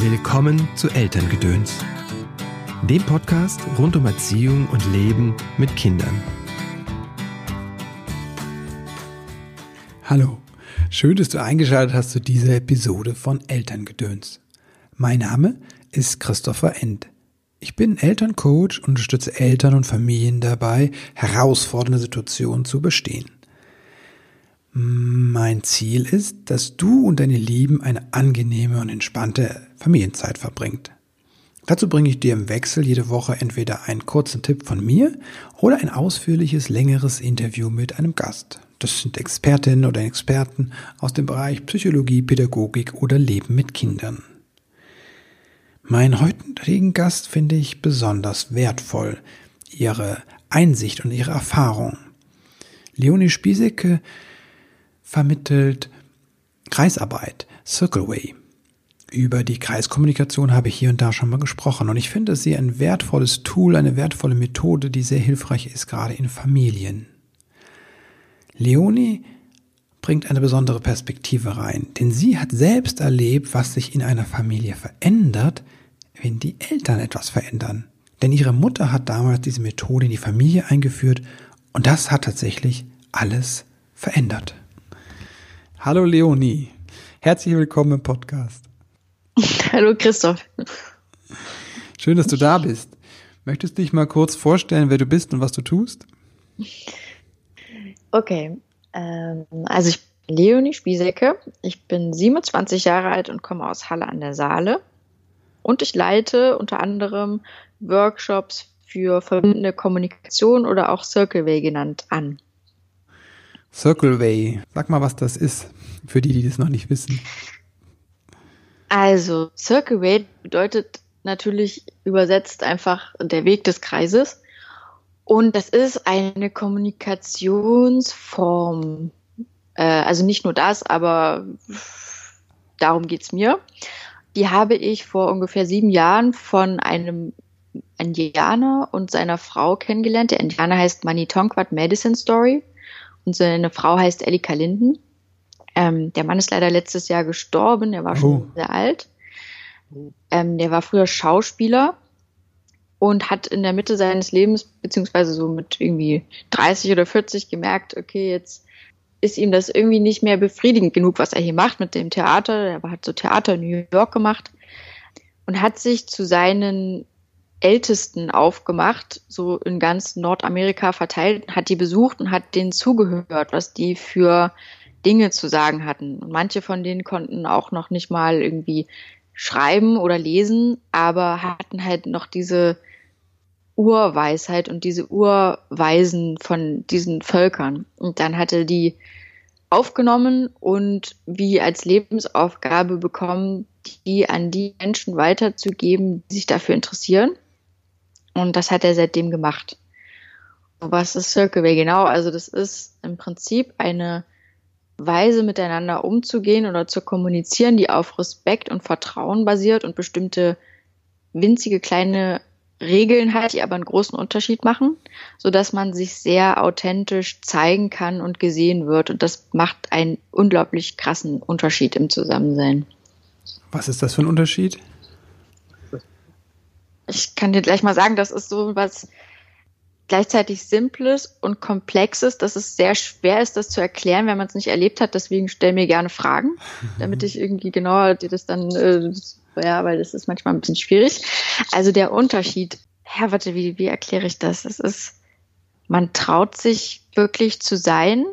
Willkommen zu Elterngedöns, dem Podcast rund um Erziehung und Leben mit Kindern. Hallo, schön, dass du eingeschaltet hast zu dieser Episode von Elterngedöns. Mein Name ist Christopher End. Ich bin Elterncoach und unterstütze Eltern und Familien dabei, herausfordernde Situationen zu bestehen. Mein Ziel ist, dass du und deine Lieben eine angenehme und entspannte Familienzeit verbringt. Dazu bringe ich dir im Wechsel jede Woche entweder einen kurzen Tipp von mir oder ein ausführliches, längeres Interview mit einem Gast. Das sind Expertinnen oder Experten aus dem Bereich Psychologie, Pädagogik oder Leben mit Kindern. Meinen heutigen Gast finde ich besonders wertvoll. Ihre Einsicht und ihre Erfahrung. Leonie Spiesecke vermittelt Kreisarbeit, Circleway. Über die Kreiskommunikation habe ich hier und da schon mal gesprochen und ich finde sie ein wertvolles Tool, eine wertvolle Methode, die sehr hilfreich ist, gerade in Familien. Leonie bringt eine besondere Perspektive rein, denn sie hat selbst erlebt, was sich in einer Familie verändert, wenn die Eltern etwas verändern. Denn ihre Mutter hat damals diese Methode in die Familie eingeführt und das hat tatsächlich alles verändert. Hallo Leonie, herzlich willkommen im Podcast. Hallo Christoph. Schön, dass du da bist. Möchtest du dich mal kurz vorstellen, wer du bist und was du tust? Okay, ähm, also ich bin Leonie Spiesecke. Ich bin 27 Jahre alt und komme aus Halle an der Saale. Und ich leite unter anderem Workshops für verbindende Kommunikation oder auch Circleway genannt an. Circleway. Sag mal, was das ist, für die, die das noch nicht wissen. Also, Circleway bedeutet natürlich übersetzt einfach der Weg des Kreises. Und das ist eine Kommunikationsform. Äh, also nicht nur das, aber darum geht's mir. Die habe ich vor ungefähr sieben Jahren von einem Indianer und seiner Frau kennengelernt. Der Indianer heißt Manitonkwat Medicine Story und seine Frau heißt Elika Linden. Ähm, der Mann ist leider letztes Jahr gestorben, er war oh. schon sehr alt. Ähm, der war früher Schauspieler und hat in der Mitte seines Lebens, beziehungsweise so mit irgendwie 30 oder 40 gemerkt, okay, jetzt ist ihm das irgendwie nicht mehr befriedigend genug, was er hier macht mit dem Theater. Er hat so Theater in New York gemacht und hat sich zu seinen Ältesten aufgemacht, so in ganz Nordamerika verteilt, hat die besucht und hat denen zugehört, was die für Dinge zu sagen hatten. Und manche von denen konnten auch noch nicht mal irgendwie schreiben oder lesen, aber hatten halt noch diese Urweisheit und diese Urweisen von diesen Völkern. Und dann hatte die aufgenommen und wie als Lebensaufgabe bekommen, die an die Menschen weiterzugeben, die sich dafür interessieren. Und das hat er seitdem gemacht. Was ist Circleway genau? Also das ist im Prinzip eine Weise miteinander umzugehen oder zu kommunizieren, die auf Respekt und Vertrauen basiert und bestimmte winzige kleine Regeln hat, die aber einen großen Unterschied machen, so dass man sich sehr authentisch zeigen kann und gesehen wird. Und das macht einen unglaublich krassen Unterschied im Zusammensein. Was ist das für ein Unterschied? Ich kann dir gleich mal sagen, das ist so was gleichzeitig Simples und Komplexes, dass es sehr schwer ist, das zu erklären, wenn man es nicht erlebt hat. Deswegen stell mir gerne Fragen, damit ich irgendwie genauer dir das dann, äh, ja, weil das ist manchmal ein bisschen schwierig. Also der Unterschied, ja, warte, wie, wie erkläre ich das? Es ist, man traut sich wirklich zu sein.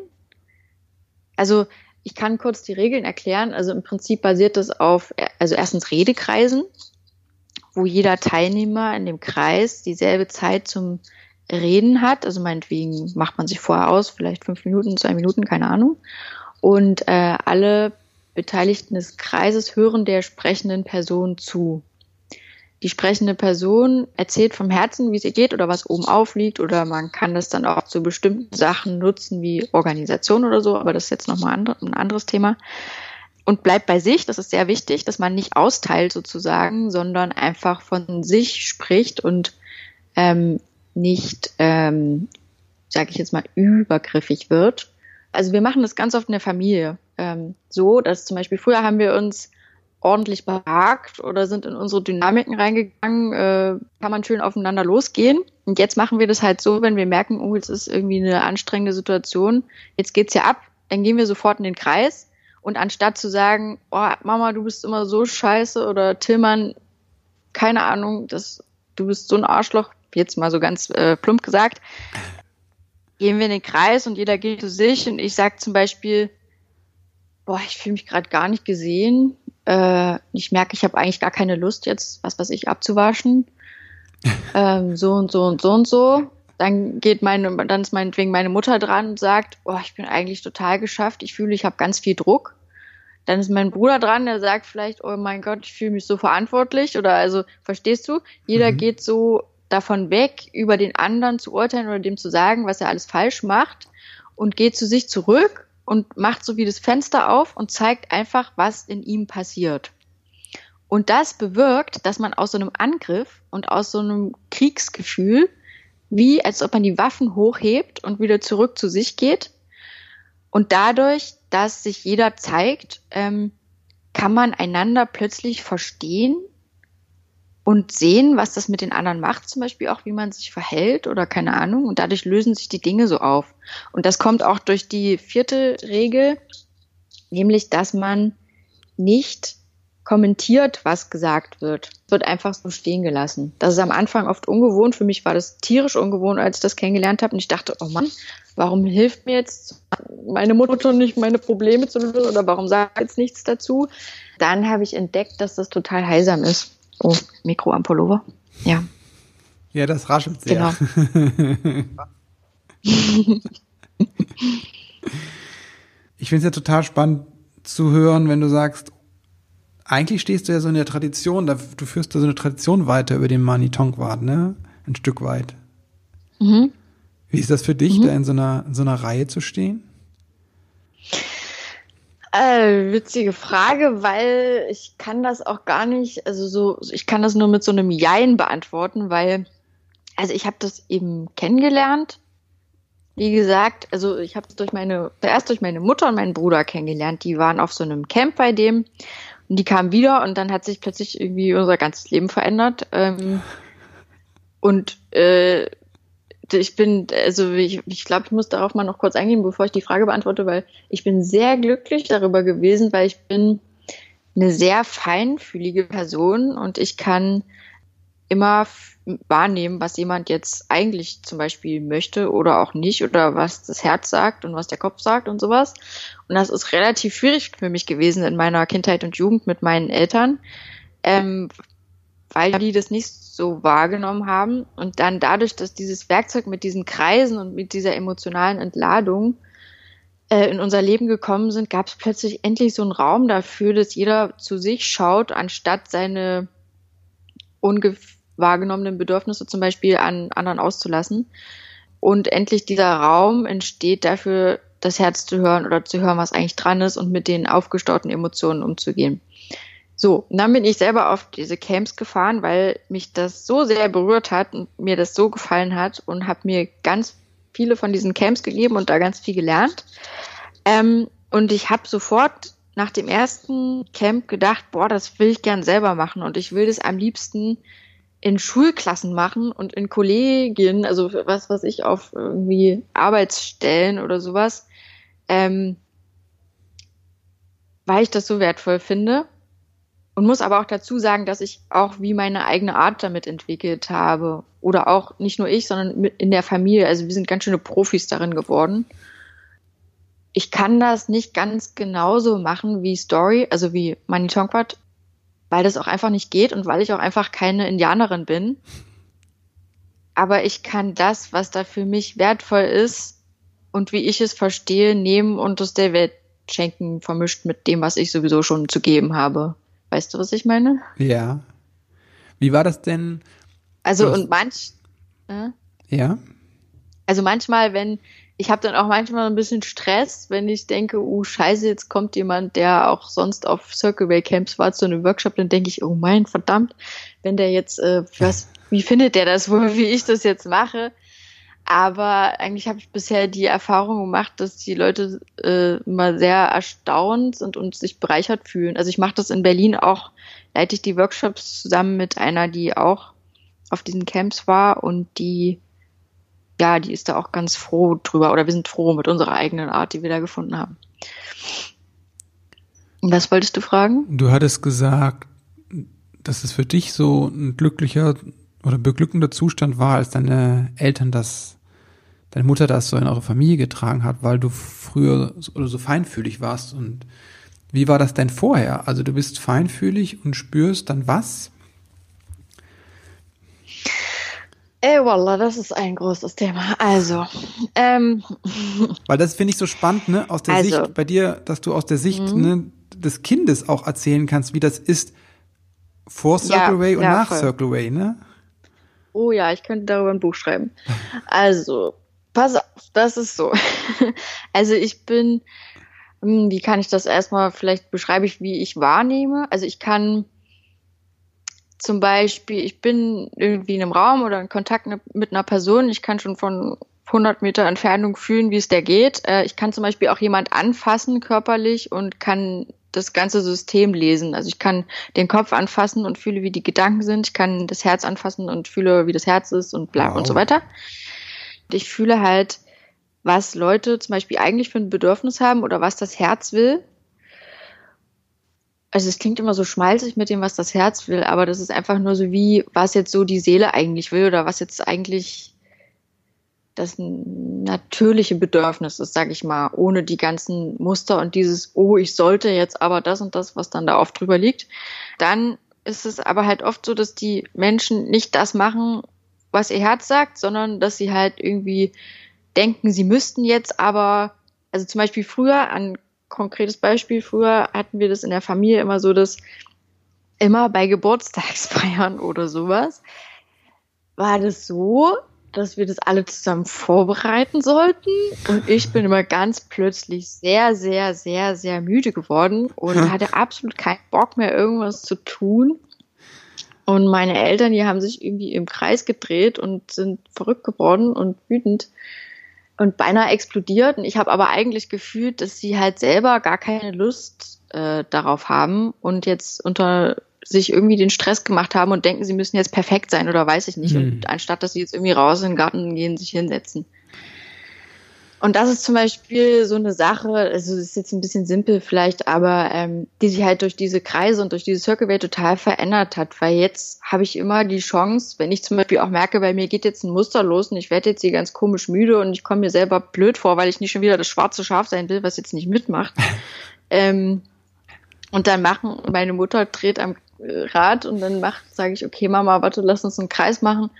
Also ich kann kurz die Regeln erklären. Also im Prinzip basiert das auf, also erstens Redekreisen wo jeder Teilnehmer in dem Kreis dieselbe Zeit zum Reden hat. Also meinetwegen macht man sich vorher aus, vielleicht fünf Minuten, zwei Minuten, keine Ahnung. Und äh, alle Beteiligten des Kreises hören der sprechenden Person zu. Die sprechende Person erzählt vom Herzen, wie es ihr geht oder was oben aufliegt oder man kann das dann auch zu bestimmten Sachen nutzen wie Organisation oder so, aber das ist jetzt nochmal ein anderes Thema und bleibt bei sich. Das ist sehr wichtig, dass man nicht austeilt sozusagen, sondern einfach von sich spricht und ähm, nicht, ähm, sage ich jetzt mal, übergriffig wird. Also wir machen das ganz oft in der Familie ähm, so, dass zum Beispiel früher haben wir uns ordentlich behagt oder sind in unsere Dynamiken reingegangen, äh, kann man schön aufeinander losgehen. Und jetzt machen wir das halt so, wenn wir merken, oh, jetzt ist irgendwie eine anstrengende Situation, jetzt geht's ja ab, dann gehen wir sofort in den Kreis. Und anstatt zu sagen, oh, Mama, du bist immer so scheiße oder Tillmann, keine Ahnung, das, du bist so ein Arschloch, jetzt mal so ganz äh, plump gesagt, gehen wir in den Kreis und jeder geht zu sich und ich sag zum Beispiel, boah, ich fühle mich gerade gar nicht gesehen. Äh, ich merke, ich habe eigentlich gar keine Lust jetzt, was weiß ich, abzuwaschen. ähm, so und so und so und so. Dann geht meine, dann ist meinetwegen meine Mutter dran und sagt, oh, ich bin eigentlich total geschafft. Ich fühle, ich habe ganz viel Druck. Dann ist mein Bruder dran, der sagt vielleicht, oh mein Gott, ich fühle mich so verantwortlich. Oder also, verstehst du? Jeder mhm. geht so davon weg, über den anderen zu urteilen oder dem zu sagen, was er alles falsch macht und geht zu sich zurück und macht so wie das Fenster auf und zeigt einfach, was in ihm passiert. Und das bewirkt, dass man aus so einem Angriff und aus so einem Kriegsgefühl, wie als ob man die Waffen hochhebt und wieder zurück zu sich geht. Und dadurch, dass sich jeder zeigt, ähm, kann man einander plötzlich verstehen und sehen, was das mit den anderen macht, zum Beispiel auch, wie man sich verhält oder keine Ahnung. Und dadurch lösen sich die Dinge so auf. Und das kommt auch durch die vierte Regel, nämlich, dass man nicht kommentiert, was gesagt wird. Es wird einfach so stehen gelassen. Das ist am Anfang oft ungewohnt. Für mich war das tierisch ungewohnt, als ich das kennengelernt habe. Und ich dachte, oh Mann, warum hilft mir jetzt meine Mutter nicht, meine Probleme zu lösen? Oder warum sagt jetzt nichts dazu? Dann habe ich entdeckt, dass das total heilsam ist. Oh, Mikro am Pullover. Ja. Ja, das raschelt sehr. Genau. ich finde es ja total spannend zu hören, wenn du sagst, eigentlich stehst du ja so in der Tradition, du führst da so eine Tradition weiter über den Mani Tonkwart, ne? Ein Stück weit. Mhm. Wie ist das für dich, mhm. da in so einer, in so einer Reihe zu stehen? Äh, witzige Frage, weil ich kann das auch gar nicht, also so, ich kann das nur mit so einem Jein beantworten, weil, also ich habe das eben kennengelernt. Wie gesagt, also ich habe es durch meine, zuerst durch meine Mutter und meinen Bruder kennengelernt. Die waren auf so einem Camp bei dem und die kamen wieder und dann hat sich plötzlich irgendwie unser ganzes Leben verändert. Ähm, und äh, ich bin, also ich, ich glaube, ich muss darauf mal noch kurz eingehen, bevor ich die Frage beantworte, weil ich bin sehr glücklich darüber gewesen, weil ich bin eine sehr feinfühlige Person und ich kann immer wahrnehmen, was jemand jetzt eigentlich zum Beispiel möchte oder auch nicht oder was das Herz sagt und was der Kopf sagt und sowas. Und das ist relativ schwierig für mich gewesen in meiner Kindheit und Jugend mit meinen Eltern, ähm, weil die das nicht so wahrgenommen haben. Und dann dadurch, dass dieses Werkzeug mit diesen Kreisen und mit dieser emotionalen Entladung äh, in unser Leben gekommen sind, gab es plötzlich endlich so einen Raum dafür, dass jeder zu sich schaut, anstatt seine unwahrgenommenen Bedürfnisse zum Beispiel an anderen auszulassen. Und endlich dieser Raum entsteht dafür, das Herz zu hören oder zu hören, was eigentlich dran ist und mit den aufgestauten Emotionen umzugehen. So, dann bin ich selber auf diese Camps gefahren, weil mich das so sehr berührt hat und mir das so gefallen hat und habe mir ganz viele von diesen Camps gegeben und da ganz viel gelernt. Ähm, und ich habe sofort nach dem ersten Camp gedacht, boah, das will ich gern selber machen und ich will das am liebsten in Schulklassen machen und in Kollegien, also was was ich auf irgendwie Arbeitsstellen oder sowas, ähm, weil ich das so wertvoll finde und muss aber auch dazu sagen, dass ich auch wie meine eigene Art damit entwickelt habe. Oder auch nicht nur ich, sondern in der Familie. Also wir sind ganz schöne Profis darin geworden. Ich kann das nicht ganz genauso machen wie Story, also wie Mani Tonkwat, weil das auch einfach nicht geht und weil ich auch einfach keine Indianerin bin. Aber ich kann das, was da für mich wertvoll ist und wie ich es verstehe, nehmen und es der Welt schenken, vermischt mit dem, was ich sowieso schon zu geben habe. Weißt du, was ich meine? Ja. Wie war das denn? Also und manch. Äh? Ja. Also manchmal, wenn ich habe dann auch manchmal ein bisschen Stress, wenn ich denke, oh Scheiße, jetzt kommt jemand, der auch sonst auf Circle Way Camps war zu einem Workshop, dann denke ich, oh mein verdammt, wenn der jetzt äh, was, wie findet der das wohl, wie ich das jetzt mache? Aber eigentlich habe ich bisher die Erfahrung gemacht, dass die Leute äh, immer sehr erstaunt sind und sich bereichert fühlen. Also ich mache das in Berlin auch, leite ich die Workshops zusammen mit einer, die auch auf diesen Camps war und die, ja, die ist da auch ganz froh drüber oder wir sind froh mit unserer eigenen Art, die wir da gefunden haben. Was wolltest du fragen? Du hattest gesagt, dass es für dich so ein glücklicher oder beglückender Zustand war, als deine Eltern das, deine Mutter das so in eure Familie getragen hat, weil du früher so, oder so feinfühlig warst. Und wie war das denn vorher? Also du bist feinfühlig und spürst dann was? Ey, Wallah, das ist ein großes Thema. Also, ähm, weil das finde ich so spannend, ne, aus der also, Sicht bei dir, dass du aus der Sicht mhm. ne, des Kindes auch erzählen kannst, wie das ist vor Circle ja, Way und ja, nach voll. Circle Way, ne? Oh ja, ich könnte darüber ein Buch schreiben. Also, pass auf, das ist so. Also ich bin, hm, wie kann ich das erstmal, vielleicht beschreibe ich, wie ich wahrnehme. Also ich kann zum Beispiel, ich bin irgendwie in einem Raum oder in Kontakt mit einer Person, ich kann schon von 100 Meter Entfernung fühlen, wie es der geht. Äh, ich kann zum Beispiel auch jemand anfassen körperlich und kann das ganze System lesen. Also ich kann den Kopf anfassen und fühle, wie die Gedanken sind. Ich kann das Herz anfassen und fühle, wie das Herz ist und bla wow. und so weiter. Ich fühle halt, was Leute zum Beispiel eigentlich für ein Bedürfnis haben oder was das Herz will. Also es klingt immer so schmalzig mit dem, was das Herz will, aber das ist einfach nur so wie, was jetzt so die Seele eigentlich will oder was jetzt eigentlich das natürliche Bedürfnis ist, sage ich mal, ohne die ganzen Muster und dieses, oh, ich sollte jetzt aber das und das, was dann da oft drüber liegt. Dann ist es aber halt oft so, dass die Menschen nicht das machen, was ihr Herz sagt, sondern dass sie halt irgendwie denken, sie müssten jetzt aber, also zum Beispiel früher, ein konkretes Beispiel, früher hatten wir das in der Familie immer so, dass immer bei Geburtstagsfeiern oder sowas, war das so, dass wir das alle zusammen vorbereiten sollten. Und ich bin immer ganz plötzlich sehr, sehr, sehr, sehr müde geworden und hatte absolut keinen Bock mehr, irgendwas zu tun. Und meine Eltern, die haben sich irgendwie im Kreis gedreht und sind verrückt geworden und wütend und beinahe explodiert. Und ich habe aber eigentlich gefühlt, dass sie halt selber gar keine Lust äh, darauf haben und jetzt unter sich irgendwie den Stress gemacht haben und denken, sie müssen jetzt perfekt sein oder weiß ich nicht. Mhm. Und anstatt, dass sie jetzt irgendwie raus in den Garten gehen, sich hinsetzen. Und das ist zum Beispiel so eine Sache, also das ist jetzt ein bisschen simpel vielleicht, aber ähm, die sich halt durch diese Kreise und durch diese Circle Way total verändert hat. Weil jetzt habe ich immer die Chance, wenn ich zum Beispiel auch merke, bei mir geht jetzt ein Muster los und ich werde jetzt hier ganz komisch müde und ich komme mir selber blöd vor, weil ich nicht schon wieder das schwarze Schaf sein will, was jetzt nicht mitmacht. ähm, und dann machen, meine Mutter dreht am Rad und dann macht, sage ich, okay, Mama, warte, lass uns einen Kreis machen.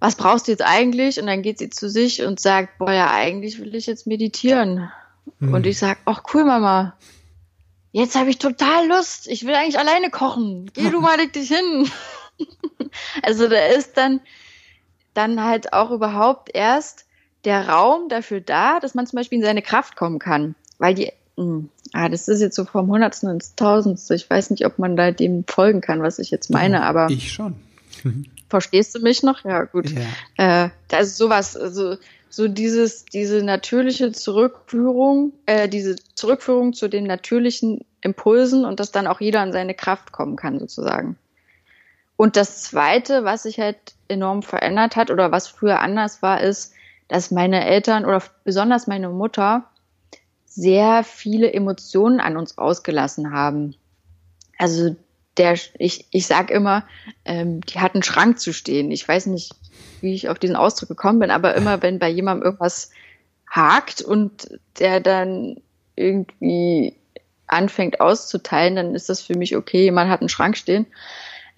Was brauchst du jetzt eigentlich? Und dann geht sie zu sich und sagt, boah, ja, eigentlich will ich jetzt meditieren. Mhm. Und ich sag, ach cool, Mama. Jetzt habe ich total Lust. Ich will eigentlich alleine kochen. Geh du mal leg dich hin. also da ist dann, dann halt auch überhaupt erst der Raum dafür da, dass man zum Beispiel in seine Kraft kommen kann. Weil die hm. Ah, das ist jetzt so vom Hundertsten ins Tausendste. Ich weiß nicht, ob man da dem folgen kann, was ich jetzt meine, aber. Ich schon. Verstehst du mich noch? Ja, gut. Ja. Äh, da ist sowas, also so dieses, diese natürliche Zurückführung, äh, diese Zurückführung zu den natürlichen Impulsen und dass dann auch jeder an seine Kraft kommen kann, sozusagen. Und das zweite, was sich halt enorm verändert hat oder was früher anders war, ist, dass meine Eltern oder besonders meine Mutter sehr viele Emotionen an uns ausgelassen haben. Also der, ich, ich sag immer, ähm, die hat einen Schrank zu stehen. Ich weiß nicht, wie ich auf diesen Ausdruck gekommen bin, aber immer wenn bei jemandem irgendwas hakt und der dann irgendwie anfängt auszuteilen, dann ist das für mich okay, jemand hat einen Schrank stehen.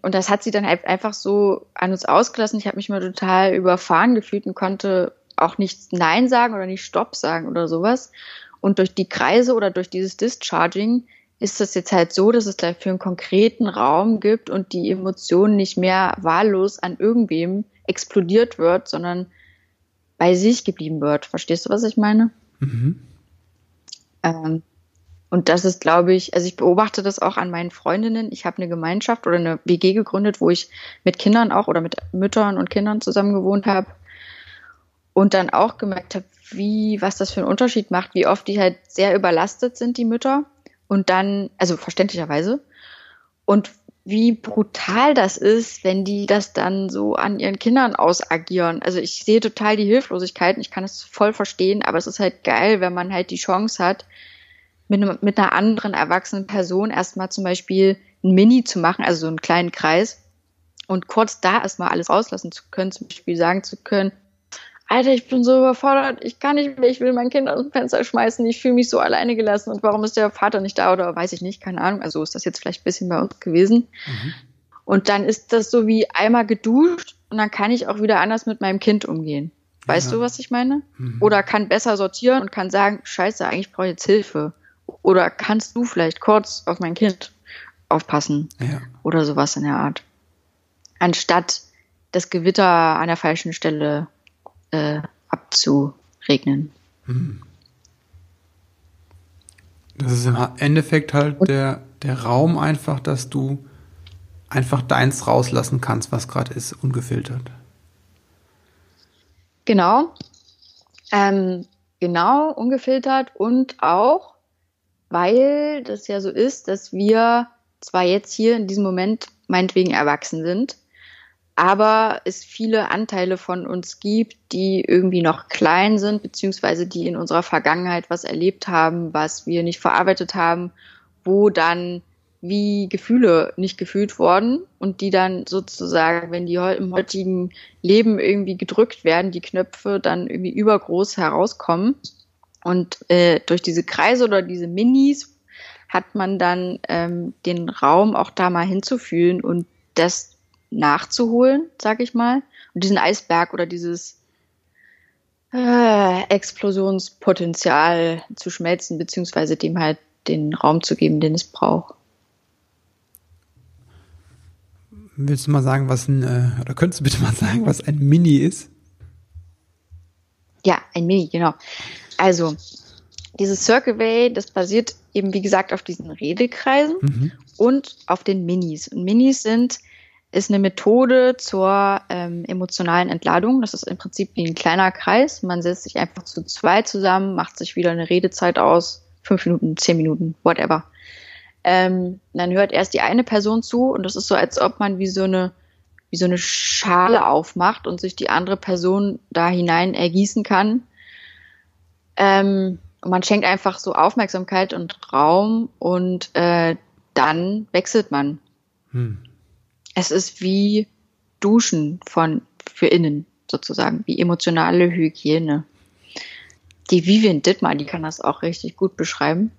Und das hat sie dann halt einfach so an uns ausgelassen. Ich habe mich mal total überfahren gefühlt und konnte auch nicht Nein sagen oder nicht Stopp sagen oder sowas. Und durch die Kreise oder durch dieses Discharging ist es jetzt halt so, dass es dafür einen konkreten Raum gibt und die Emotion nicht mehr wahllos an irgendwem explodiert wird, sondern bei sich geblieben wird. Verstehst du, was ich meine? Mhm. Ähm, und das ist, glaube ich, also ich beobachte das auch an meinen Freundinnen. Ich habe eine Gemeinschaft oder eine WG gegründet, wo ich mit Kindern auch oder mit Müttern und Kindern zusammen gewohnt habe. Und dann auch gemerkt habe, wie, was das für einen Unterschied macht, wie oft die halt sehr überlastet sind, die Mütter. Und dann, also verständlicherweise. Und wie brutal das ist, wenn die das dann so an ihren Kindern ausagieren. Also ich sehe total die Hilflosigkeit und ich kann es voll verstehen, aber es ist halt geil, wenn man halt die Chance hat, mit, einem, mit einer anderen erwachsenen Person erstmal zum Beispiel ein Mini zu machen, also so einen kleinen Kreis und kurz da erstmal alles rauslassen zu können, zum Beispiel sagen zu können, Alter, ich bin so überfordert, ich kann nicht mehr, ich will mein Kind aus dem Fenster schmeißen, ich fühle mich so alleine gelassen und warum ist der Vater nicht da oder weiß ich nicht, keine Ahnung. Also ist das jetzt vielleicht ein bisschen bei uns gewesen. Mhm. Und dann ist das so wie einmal geduscht und dann kann ich auch wieder anders mit meinem Kind umgehen. Weißt ja. du, was ich meine? Mhm. Oder kann besser sortieren und kann sagen, scheiße, eigentlich brauche ich jetzt Hilfe. Oder kannst du vielleicht kurz auf mein Kind aufpassen? Ja. Oder sowas in der Art. Anstatt das Gewitter an der falschen Stelle äh, abzuregnen. Hm. Das ist im Endeffekt halt der, der Raum einfach, dass du einfach deins rauslassen kannst, was gerade ist, ungefiltert. Genau. Ähm, genau, ungefiltert und auch, weil das ja so ist, dass wir zwar jetzt hier in diesem Moment meinetwegen erwachsen sind, aber es viele Anteile von uns gibt, die irgendwie noch klein sind, beziehungsweise die in unserer Vergangenheit was erlebt haben, was wir nicht verarbeitet haben, wo dann wie Gefühle nicht gefühlt wurden und die dann sozusagen, wenn die im heutigen Leben irgendwie gedrückt werden, die Knöpfe dann irgendwie übergroß herauskommen. Und äh, durch diese Kreise oder diese Minis hat man dann ähm, den Raum auch da mal hinzufühlen und das nachzuholen, sag ich mal. Und diesen Eisberg oder dieses äh, Explosionspotenzial zu schmelzen, beziehungsweise dem halt den Raum zu geben, den es braucht. Willst du mal sagen, was ein, äh, oder könntest du bitte mal sagen, was ein Mini ist? Ja, ein Mini, genau. Also, dieses Circle Way, das basiert eben, wie gesagt, auf diesen Redekreisen mhm. und auf den Minis. Und Minis sind ist eine Methode zur ähm, emotionalen Entladung. Das ist im Prinzip wie ein kleiner Kreis. Man setzt sich einfach zu zwei zusammen, macht sich wieder eine Redezeit aus, fünf Minuten, zehn Minuten, whatever. Ähm, dann hört erst die eine Person zu und das ist so, als ob man wie so eine wie so eine Schale aufmacht und sich die andere Person da hinein ergießen kann. Ähm, und man schenkt einfach so Aufmerksamkeit und Raum und äh, dann wechselt man. Hm es ist wie Duschen von für innen sozusagen, wie emotionale Hygiene. Die Vivian Dittmar, die kann das auch richtig gut beschreiben.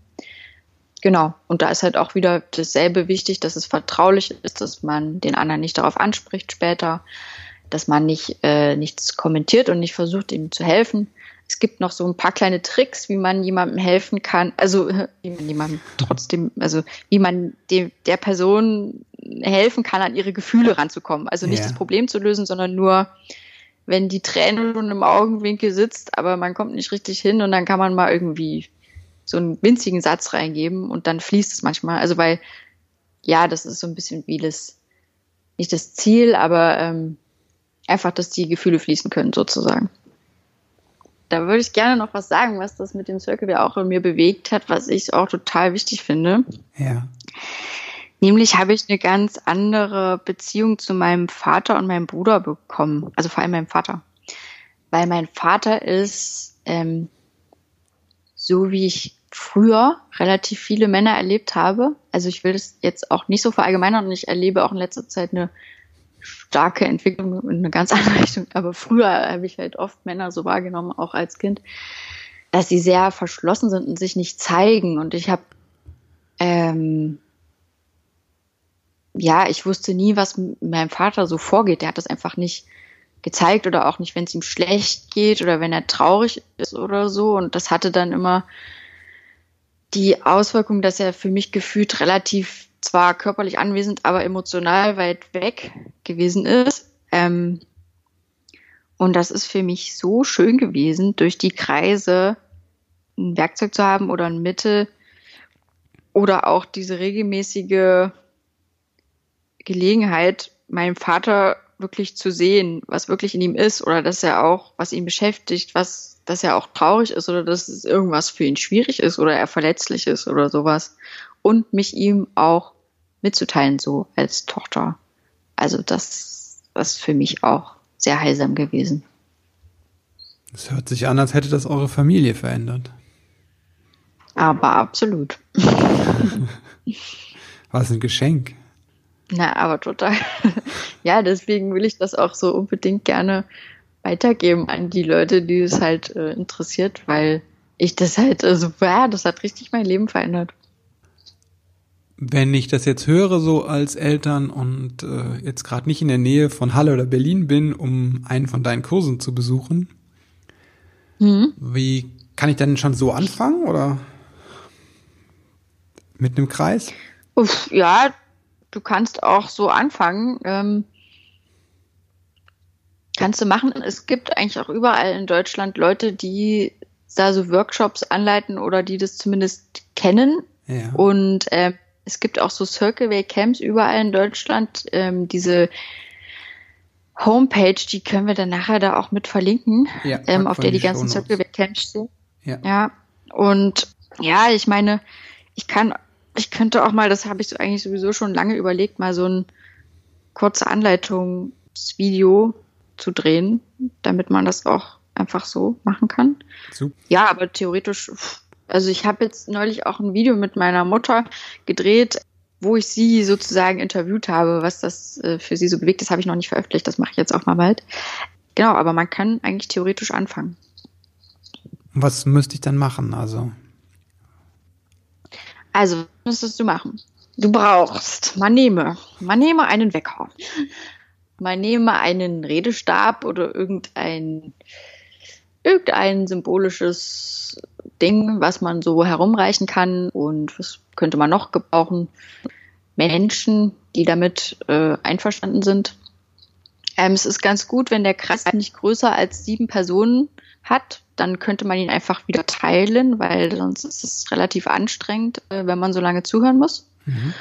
Genau. Und da ist halt auch wieder dasselbe wichtig, dass es vertraulich ist, dass man den anderen nicht darauf anspricht später, dass man nicht äh, nichts kommentiert und nicht versucht, ihm zu helfen. Es gibt noch so ein paar kleine Tricks, wie man jemandem helfen kann, also wie man jemandem trotzdem, also wie man dem, der Person helfen kann, an ihre Gefühle ranzukommen. Also nicht ja. das Problem zu lösen, sondern nur, wenn die Träne schon im Augenwinkel sitzt, aber man kommt nicht richtig hin und dann kann man mal irgendwie so einen winzigen Satz reingeben und dann fließt es manchmal. Also weil, ja, das ist so ein bisschen wie das, nicht das Ziel, aber ähm, einfach, dass die Gefühle fließen können, sozusagen. Da würde ich gerne noch was sagen, was das mit dem Circle auch in mir bewegt hat, was ich auch total wichtig finde. Ja. Nämlich habe ich eine ganz andere Beziehung zu meinem Vater und meinem Bruder bekommen. Also vor allem meinem Vater. Weil mein Vater ist, ähm, so wie ich früher relativ viele Männer erlebt habe. Also ich will das jetzt auch nicht so verallgemeinern und ich erlebe auch in letzter Zeit eine starke Entwicklung in eine ganz andere Richtung. Aber früher habe ich halt oft Männer so wahrgenommen, auch als Kind, dass sie sehr verschlossen sind und sich nicht zeigen. Und ich habe ähm, ja, ich wusste nie, was meinem Vater so vorgeht. Der hat das einfach nicht gezeigt oder auch nicht, wenn es ihm schlecht geht oder wenn er traurig ist oder so. Und das hatte dann immer die Auswirkung, dass er für mich gefühlt relativ zwar körperlich anwesend, aber emotional weit weg gewesen ist. Ähm, und das ist für mich so schön gewesen, durch die Kreise ein Werkzeug zu haben oder ein Mittel oder auch diese regelmäßige Gelegenheit, meinem Vater wirklich zu sehen, was wirklich in ihm ist oder dass er auch, was ihn beschäftigt, was, dass er auch traurig ist oder dass es irgendwas für ihn schwierig ist oder er verletzlich ist oder sowas. Und mich ihm auch mitzuteilen, so als Tochter. Also das, ist für mich auch sehr heilsam gewesen. Es hört sich an, als hätte das eure Familie verändert. Aber absolut. War es ein Geschenk? Na, aber total. ja, deswegen will ich das auch so unbedingt gerne weitergeben an die Leute, die es halt äh, interessiert, weil ich das halt, also ja, das hat richtig mein Leben verändert. Wenn ich das jetzt höre, so als Eltern und äh, jetzt gerade nicht in der Nähe von Halle oder Berlin bin, um einen von deinen Kursen zu besuchen, mhm. wie kann ich denn schon so anfangen oder mit einem Kreis? Uff, ja, du kannst auch so anfangen. Ähm, kannst du machen. Es gibt eigentlich auch überall in Deutschland Leute, die da so Workshops anleiten oder die das zumindest kennen. Ja. Und ähm, es gibt auch so Circleway Camps überall in Deutschland. Ähm, diese Homepage, die können wir dann nachher da auch mit verlinken, ja, ähm, auf der die ganzen Circleway Camps stehen. Ja. ja. Und ja, ich meine, ich kann, ich könnte auch mal, das habe ich so eigentlich sowieso schon lange überlegt, mal so ein kurze Anleitungsvideo zu drehen, damit man das auch einfach so machen kann. Super. Ja, aber theoretisch also ich habe jetzt neulich auch ein Video mit meiner Mutter gedreht, wo ich sie sozusagen interviewt habe, was das äh, für sie so bewegt. Das habe ich noch nicht veröffentlicht, das mache ich jetzt auch mal bald. Genau, aber man kann eigentlich theoretisch anfangen. Was müsste ich dann machen? Also, also was müsstest du machen? Du brauchst, man nehme, man nehme einen Wecker. Man nehme einen Redestab oder irgendein irgendein symbolisches Ding, was man so herumreichen kann und was könnte man noch gebrauchen? Menschen, die damit äh, einverstanden sind. Ähm, es ist ganz gut, wenn der Kreis nicht größer als sieben Personen hat, dann könnte man ihn einfach wieder teilen, weil sonst ist es relativ anstrengend, äh, wenn man so lange zuhören muss. Mhm.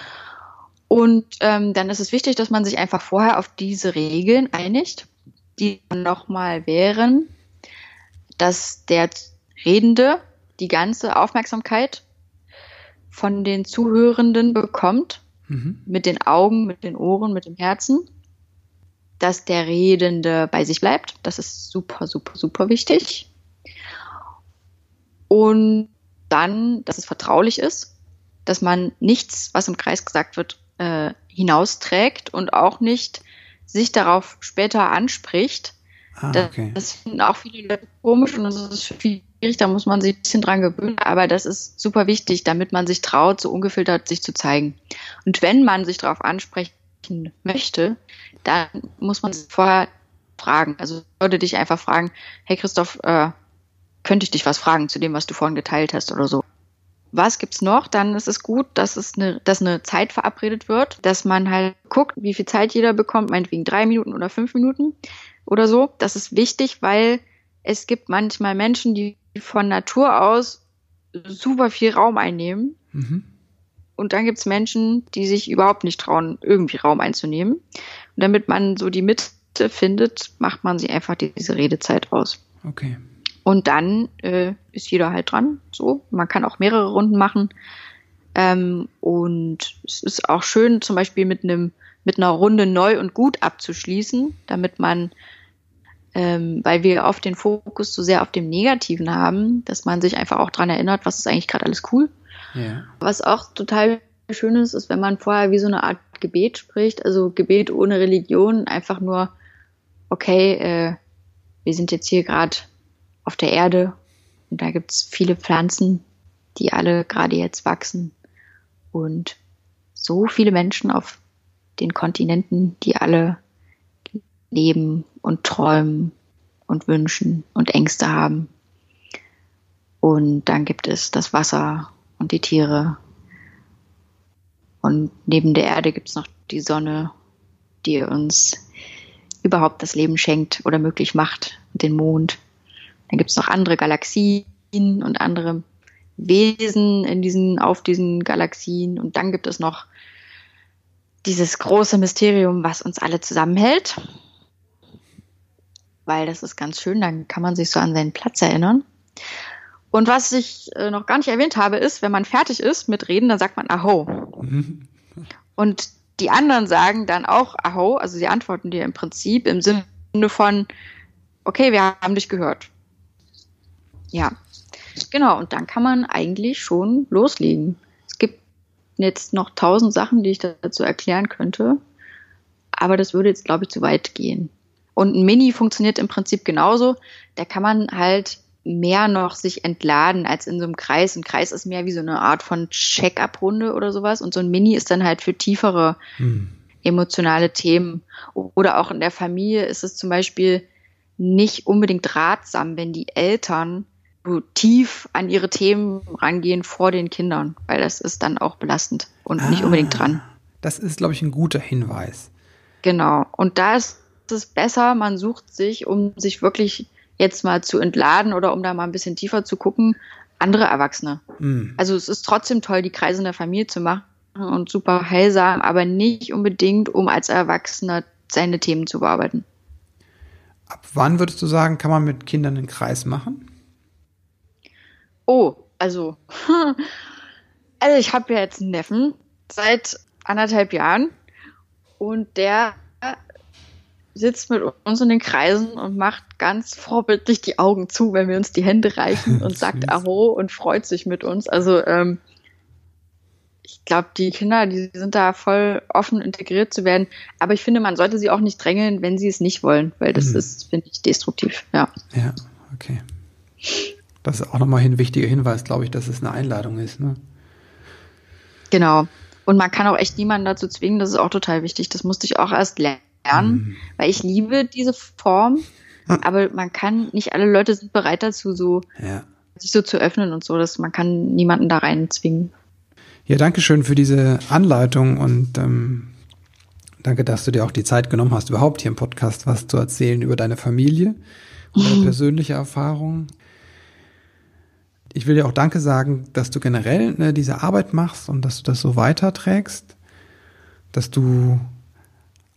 Und ähm, dann ist es wichtig, dass man sich einfach vorher auf diese Regeln einigt, die nochmal wären, dass der Redende die ganze Aufmerksamkeit von den Zuhörenden bekommt, mhm. mit den Augen, mit den Ohren, mit dem Herzen, dass der Redende bei sich bleibt. Das ist super, super, super wichtig. Und dann, dass es vertraulich ist, dass man nichts, was im Kreis gesagt wird, äh, hinausträgt und auch nicht sich darauf später anspricht, Ah, okay. Das finden auch viele Leute komisch und das ist schwierig, da muss man sich ein bisschen dran gewöhnen, aber das ist super wichtig, damit man sich traut, so ungefiltert sich zu zeigen. Und wenn man sich darauf ansprechen möchte, dann muss man vorher fragen. Also würde dich einfach fragen, hey Christoph, äh, könnte ich dich was fragen zu dem, was du vorhin geteilt hast oder so. Was gibt's noch? Dann ist es gut, dass es eine, dass eine Zeit verabredet wird, dass man halt guckt, wie viel Zeit jeder bekommt, meinetwegen drei Minuten oder fünf Minuten oder so. Das ist wichtig, weil es gibt manchmal Menschen, die von Natur aus super viel Raum einnehmen. Mhm. Und dann gibt es Menschen, die sich überhaupt nicht trauen, irgendwie Raum einzunehmen. Und damit man so die Mitte findet, macht man sich einfach diese Redezeit aus. Okay. Und dann äh, ist jeder halt dran. So, man kann auch mehrere Runden machen. Ähm, und es ist auch schön, zum Beispiel mit einem mit einer Runde neu und gut abzuschließen, damit man, ähm, weil wir oft den Fokus so sehr auf dem Negativen haben, dass man sich einfach auch dran erinnert, was ist eigentlich gerade alles cool. Ja. Was auch total schön ist, ist, wenn man vorher wie so eine Art Gebet spricht, also Gebet ohne Religion, einfach nur, okay, äh, wir sind jetzt hier gerade auf der Erde und da gibt's viele Pflanzen, die alle gerade jetzt wachsen und so viele Menschen auf den Kontinenten, die alle leben und träumen und wünschen und Ängste haben. Und dann gibt es das Wasser und die Tiere. Und neben der Erde gibt es noch die Sonne, die uns überhaupt das Leben schenkt oder möglich macht, und den Mond. Dann gibt es noch andere Galaxien und andere Wesen in diesen, auf diesen Galaxien. Und dann gibt es noch dieses große Mysterium, was uns alle zusammenhält. Weil das ist ganz schön, dann kann man sich so an seinen Platz erinnern. Und was ich äh, noch gar nicht erwähnt habe, ist, wenn man fertig ist mit Reden, dann sagt man Aho. Mhm. Und die anderen sagen dann auch Aho, also sie antworten dir im Prinzip im Sinne von, okay, wir haben dich gehört. Ja, genau. Und dann kann man eigentlich schon loslegen. Es gibt jetzt noch tausend Sachen, die ich dazu erklären könnte, aber das würde jetzt, glaube ich, zu weit gehen. Und ein Mini funktioniert im Prinzip genauso. Da kann man halt mehr noch sich entladen als in so einem Kreis. Ein Kreis ist mehr wie so eine Art von Check-up-Runde oder sowas. Und so ein Mini ist dann halt für tiefere hm. emotionale Themen. Oder auch in der Familie ist es zum Beispiel nicht unbedingt ratsam, wenn die Eltern so tief an ihre Themen rangehen vor den Kindern, weil das ist dann auch belastend und ah, nicht unbedingt dran. Das ist, glaube ich, ein guter Hinweis. Genau. Und da ist es besser, man sucht sich, um sich wirklich jetzt mal zu entladen oder um da mal ein bisschen tiefer zu gucken, andere Erwachsene. Mhm. Also es ist trotzdem toll, die Kreise in der Familie zu machen und super heilsam, aber nicht unbedingt, um als Erwachsener seine Themen zu bearbeiten. Ab wann würdest du sagen, kann man mit Kindern einen Kreis machen? Oh, also, also ich habe ja jetzt einen Neffen seit anderthalb Jahren und der sitzt mit uns in den Kreisen und macht ganz vorbildlich die Augen zu, wenn wir uns die Hände reichen und sagt Aho und freut sich mit uns. Also ähm, ich glaube, die Kinder, die sind da voll offen integriert zu werden. Aber ich finde, man sollte sie auch nicht drängeln, wenn sie es nicht wollen, weil das mhm. ist, finde ich, destruktiv. Ja. Ja, okay. Das ist auch nochmal ein wichtiger Hinweis, glaube ich, dass es eine Einladung ist. Ne? Genau. Und man kann auch echt niemanden dazu zwingen, das ist auch total wichtig. Das musste ich auch erst lernen lernen, mhm. weil ich liebe diese Form, aber man kann, nicht alle Leute sind bereit dazu, so ja. sich so zu öffnen und so, dass man kann niemanden da rein zwingen. Ja, danke schön für diese Anleitung und ähm, danke, dass du dir auch die Zeit genommen hast, überhaupt hier im Podcast was zu erzählen über deine Familie und deine persönliche Erfahrung. Ich will dir auch Danke sagen, dass du generell ne, diese Arbeit machst und dass du das so weiterträgst, dass du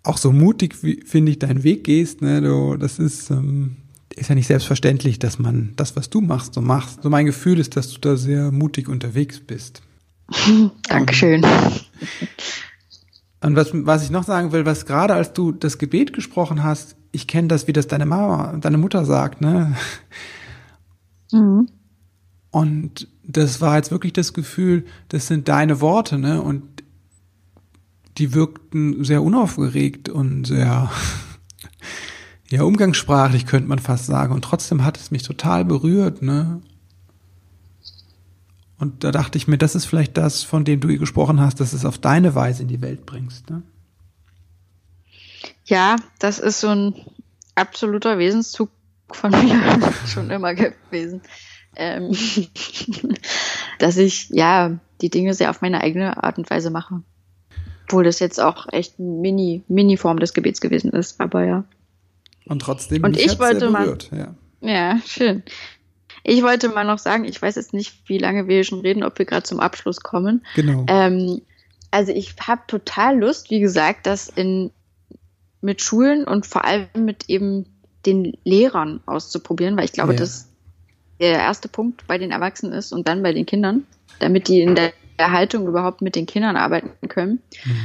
auch so mutig, finde ich, deinen Weg gehst. Ne? Du, das ist, ähm, ist ja nicht selbstverständlich, dass man das, was du machst, so machst. So mein Gefühl ist, dass du da sehr mutig unterwegs bist. Dankeschön. Und was, was ich noch sagen will, was gerade als du das Gebet gesprochen hast, ich kenne das, wie das deine Mama, deine Mutter sagt, ne? Mhm. Und das war jetzt wirklich das Gefühl, das sind deine Worte, ne? Und die wirkten sehr unaufgeregt und sehr, ja, umgangssprachlich könnte man fast sagen. Und trotzdem hat es mich total berührt, ne? Und da dachte ich mir, das ist vielleicht das, von dem du gesprochen hast, dass es auf deine Weise in die Welt bringst, ne? Ja, das ist so ein absoluter Wesenszug von mir schon immer gewesen. Ähm, dass ich ja die Dinge sehr auf meine eigene Art und Weise mache. Obwohl das jetzt auch echt Mini, Mini-Form des Gebets gewesen ist, aber ja. Und trotzdem und ich wollte mal, ja. ja, schön. Ich wollte mal noch sagen, ich weiß jetzt nicht, wie lange wir schon reden, ob wir gerade zum Abschluss kommen. Genau. Ähm, also ich habe total Lust, wie gesagt, das in mit Schulen und vor allem mit eben den Lehrern auszuprobieren, weil ich glaube, ja. dass der erste Punkt bei den Erwachsenen ist und dann bei den Kindern, damit die in der Erhaltung überhaupt mit den Kindern arbeiten können. Mhm.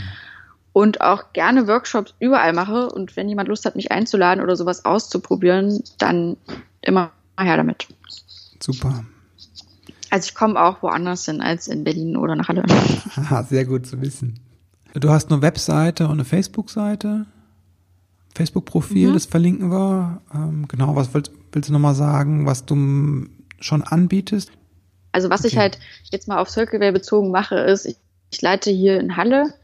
Und auch gerne Workshops überall mache. Und wenn jemand Lust hat, mich einzuladen oder sowas auszuprobieren, dann immer her damit. Super. Also ich komme auch woanders hin als in Berlin oder nach Halle. Aha, sehr gut zu wissen. Du hast eine Webseite und eine Facebook-Seite. Facebook-Profil, mhm. das verlinken wir. Ähm, genau, was willst, willst du nochmal sagen, was du schon anbietest? Also was okay. ich halt jetzt mal auf Circleware bezogen mache, ist, ich, ich leite hier in Halle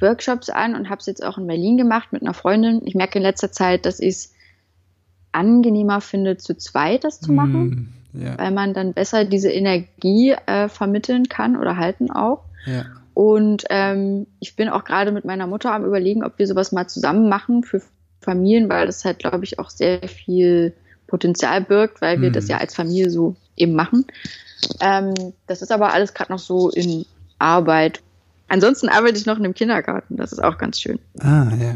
Workshops an und habe es jetzt auch in Berlin gemacht mit einer Freundin. Ich merke in letzter Zeit, dass ich es angenehmer finde, zu zweit das zu machen, mm, yeah. weil man dann besser diese Energie äh, vermitteln kann oder halten auch. Yeah. Und ähm, ich bin auch gerade mit meiner Mutter am überlegen, ob wir sowas mal zusammen machen für Familien, weil das halt, glaube ich, auch sehr viel Potenzial birgt, weil wir mm. das ja als Familie so eben machen. Ähm, das ist aber alles gerade noch so in Arbeit. Ansonsten arbeite ich noch in einem Kindergarten. Das ist auch ganz schön. Ah, ja.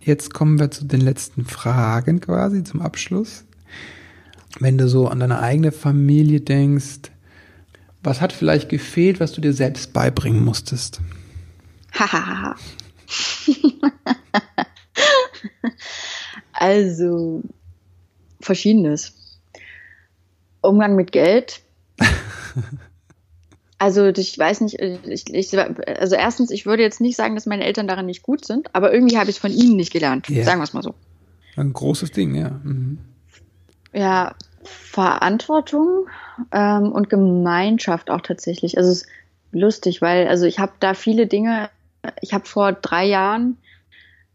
jetzt kommen wir zu den letzten Fragen quasi zum Abschluss. Wenn du so an deine eigene Familie denkst, was hat vielleicht gefehlt, was du dir selbst beibringen musstest? Hahaha. also, verschiedenes. Umgang mit Geld. Also ich weiß nicht, ich, ich, also erstens, ich würde jetzt nicht sagen, dass meine Eltern daran nicht gut sind, aber irgendwie habe ich es von ihnen nicht gelernt. Yeah. Sagen wir es mal so. Ein großes Ding, ja. Mhm. Ja, Verantwortung ähm, und Gemeinschaft auch tatsächlich. Also es ist lustig, weil also ich habe da viele Dinge. Ich habe vor drei Jahren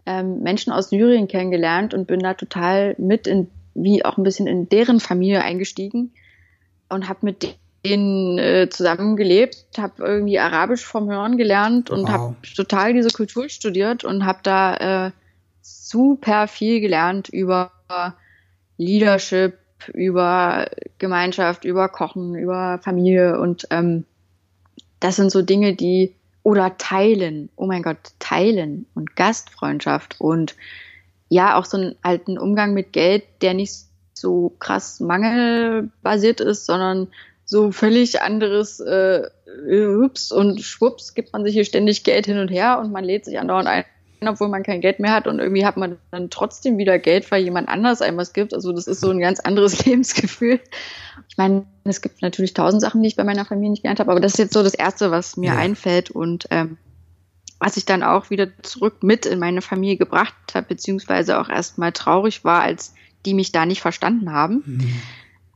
ähm, Menschen aus Syrien kennengelernt und bin da total mit in, wie auch ein bisschen in deren Familie eingestiegen und habe mit denen äh, zusammen gelebt, habe irgendwie Arabisch vom Hören gelernt und wow. habe total diese Kultur studiert und habe da äh, super viel gelernt über Leadership, über Gemeinschaft, über Kochen, über Familie und ähm, das sind so Dinge, die oder teilen, oh mein Gott, teilen und Gastfreundschaft und ja, auch so einen alten Umgang mit Geld, der nicht so krass mangelbasiert ist, sondern so völlig anderes äh, Hups und Schwupps gibt man sich hier ständig Geld hin und her und man lädt sich andauernd ein, obwohl man kein Geld mehr hat und irgendwie hat man dann trotzdem wieder Geld, weil jemand anders einem was gibt. Also das ist so ein ganz anderes Lebensgefühl. Ich meine, es gibt natürlich tausend Sachen, die ich bei meiner Familie nicht gelernt habe, aber das ist jetzt so das Erste, was mir ja. einfällt und ähm, was ich dann auch wieder zurück mit in meine Familie gebracht habe, beziehungsweise auch erstmal traurig war, als die mich da nicht verstanden haben. Mhm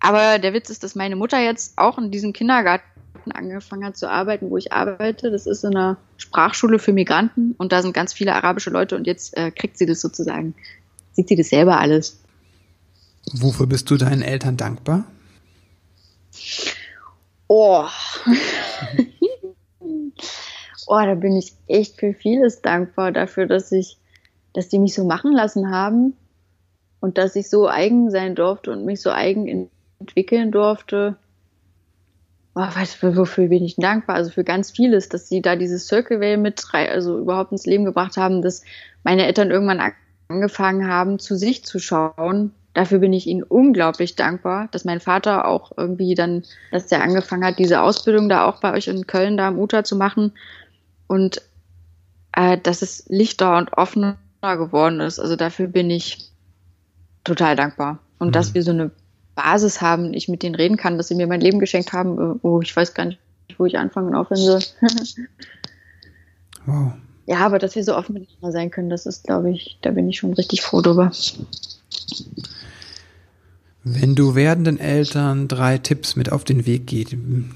aber der Witz ist, dass meine Mutter jetzt auch in diesem Kindergarten angefangen hat zu arbeiten, wo ich arbeite. Das ist in einer Sprachschule für Migranten und da sind ganz viele arabische Leute und jetzt äh, kriegt sie das sozusagen, sieht sie das selber alles. Wofür bist du deinen Eltern dankbar? Oh. oh, da bin ich echt für vieles dankbar dafür, dass ich, dass die mich so machen lassen haben und dass ich so eigen sein durfte und mich so eigen entwickeln durfte. Oh, du, wofür bin ich dankbar? Also für ganz vieles, dass sie da dieses Circle Way mit also überhaupt ins Leben gebracht haben, dass meine Eltern irgendwann angefangen haben, zu sich zu schauen. Dafür bin ich ihnen unglaublich dankbar, dass mein Vater auch irgendwie dann, dass der angefangen hat, diese Ausbildung da auch bei euch in Köln da am Uta zu machen und äh, dass es lichter und offener geworden ist. Also dafür bin ich total dankbar. Und mhm. dass wir so eine Basis haben, ich mit denen reden kann, dass sie mir mein Leben geschenkt haben. Oh, ich weiß gar nicht, wo ich anfangen und aufhören soll. wow. Ja, aber dass wir so offen miteinander sein können, das ist, glaube ich, da bin ich schon richtig froh drüber. Wenn du werdenden Eltern drei Tipps mit auf den Weg geben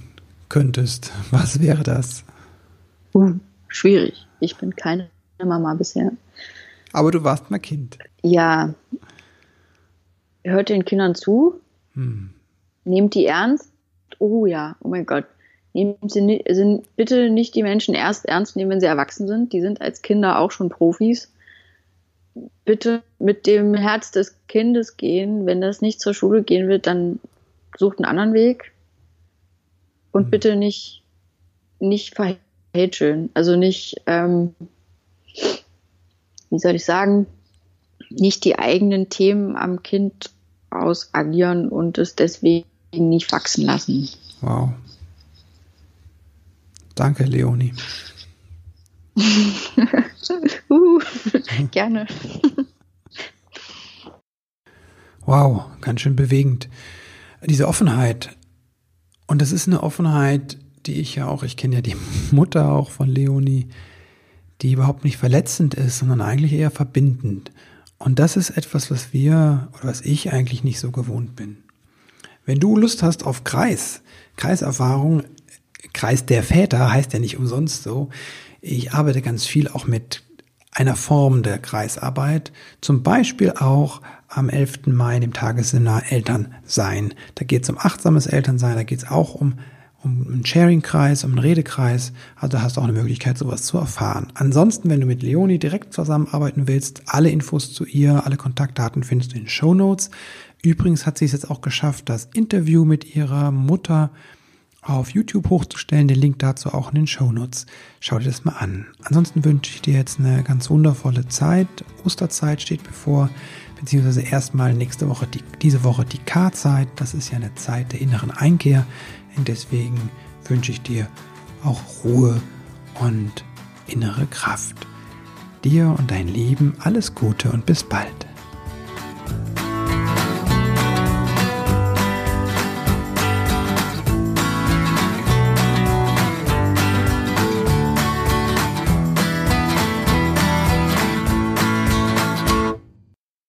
könntest, was wäre das? Uh, schwierig. Ich bin keine Mama bisher. Aber du warst mal Kind. Ja. Hört den Kindern zu, hm. Nehmt die ernst? Oh ja, oh mein Gott. Nehmt sie sind bitte nicht die Menschen erst ernst nehmen, wenn sie erwachsen sind. Die sind als Kinder auch schon Profis. Bitte mit dem Herz des Kindes gehen. Wenn das nicht zur Schule gehen wird, dann sucht einen anderen Weg. Und hm. bitte nicht, nicht verhätscheln. Also nicht, ähm, wie soll ich sagen, nicht die eigenen Themen am Kind aus agieren und es deswegen nicht wachsen lassen. Wow. Danke, Leonie. uh, gerne. Wow, ganz schön bewegend. Diese Offenheit. Und das ist eine Offenheit, die ich ja auch, ich kenne ja die Mutter auch von Leonie, die überhaupt nicht verletzend ist, sondern eigentlich eher verbindend. Und das ist etwas, was wir oder was ich eigentlich nicht so gewohnt bin. Wenn du Lust hast auf Kreis, Kreiserfahrung, Kreis der Väter heißt ja nicht umsonst so. Ich arbeite ganz viel auch mit einer Form der Kreisarbeit, zum Beispiel auch am 11. Mai, dem Tagesseminar Elternsein. Da geht es um achtsames Elternsein, da geht es auch um um einen Sharing-Kreis, um einen Redekreis. Also hast du auch eine Möglichkeit, sowas zu erfahren. Ansonsten, wenn du mit Leonie direkt zusammenarbeiten willst, alle Infos zu ihr, alle Kontaktdaten findest du in den Show Notes. Übrigens hat sie es jetzt auch geschafft, das Interview mit ihrer Mutter auf YouTube hochzustellen. Den Link dazu auch in den Show Notes. Schau dir das mal an. Ansonsten wünsche ich dir jetzt eine ganz wundervolle Zeit. Osterzeit steht bevor, beziehungsweise erstmal nächste Woche, die, diese Woche die K-Zeit. Das ist ja eine Zeit der inneren Einkehr. Und deswegen wünsche ich dir auch Ruhe und innere Kraft. Dir und dein Leben alles Gute und bis bald.